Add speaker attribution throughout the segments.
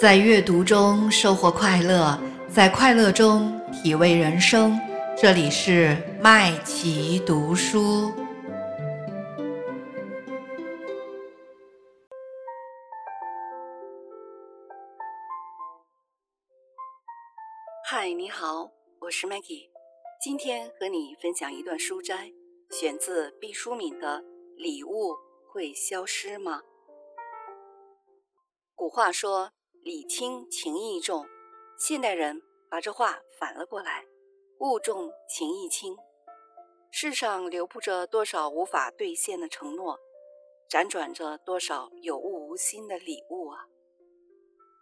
Speaker 1: 在阅读中收获快乐，在快乐中体味人生。这里是麦琪读书。
Speaker 2: 嗨，你好，我是 Maggie，今天和你分享一段书摘，选自毕淑敏的《礼物会消失吗》。古话说。礼轻情意重，现代人把这话反了过来，物重情义轻。世上流布着多少无法兑现的承诺，辗转着多少有物无心的礼物啊！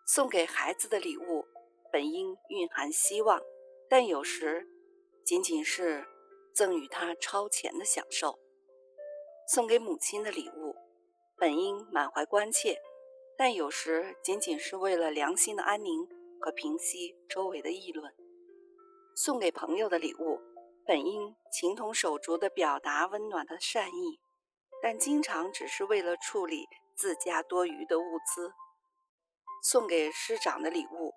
Speaker 2: 送给孩子的礼物本应蕴含希望，但有时仅仅是赠予他超前的享受；送给母亲的礼物本应满怀关切。但有时仅仅是为了良心的安宁和平息周围的议论。送给朋友的礼物，本应情同手足地表达温暖的善意，但经常只是为了处理自家多余的物资。送给师长的礼物，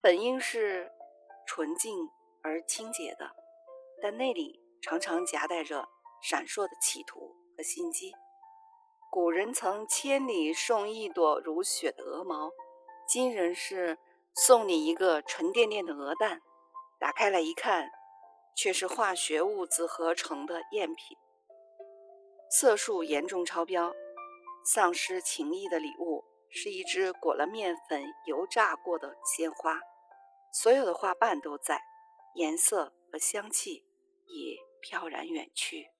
Speaker 2: 本应是纯净而清洁的，但那里常常夹带着闪烁的企图和心机。古人曾千里送一朵如雪的鹅毛，今人是送你一个沉甸甸的鹅蛋，打开来一看，却是化学物质合成的赝品，色素严重超标，丧失情意的礼物是一只裹了面粉油炸过的鲜花，所有的花瓣都在，颜色和香气也飘然远去。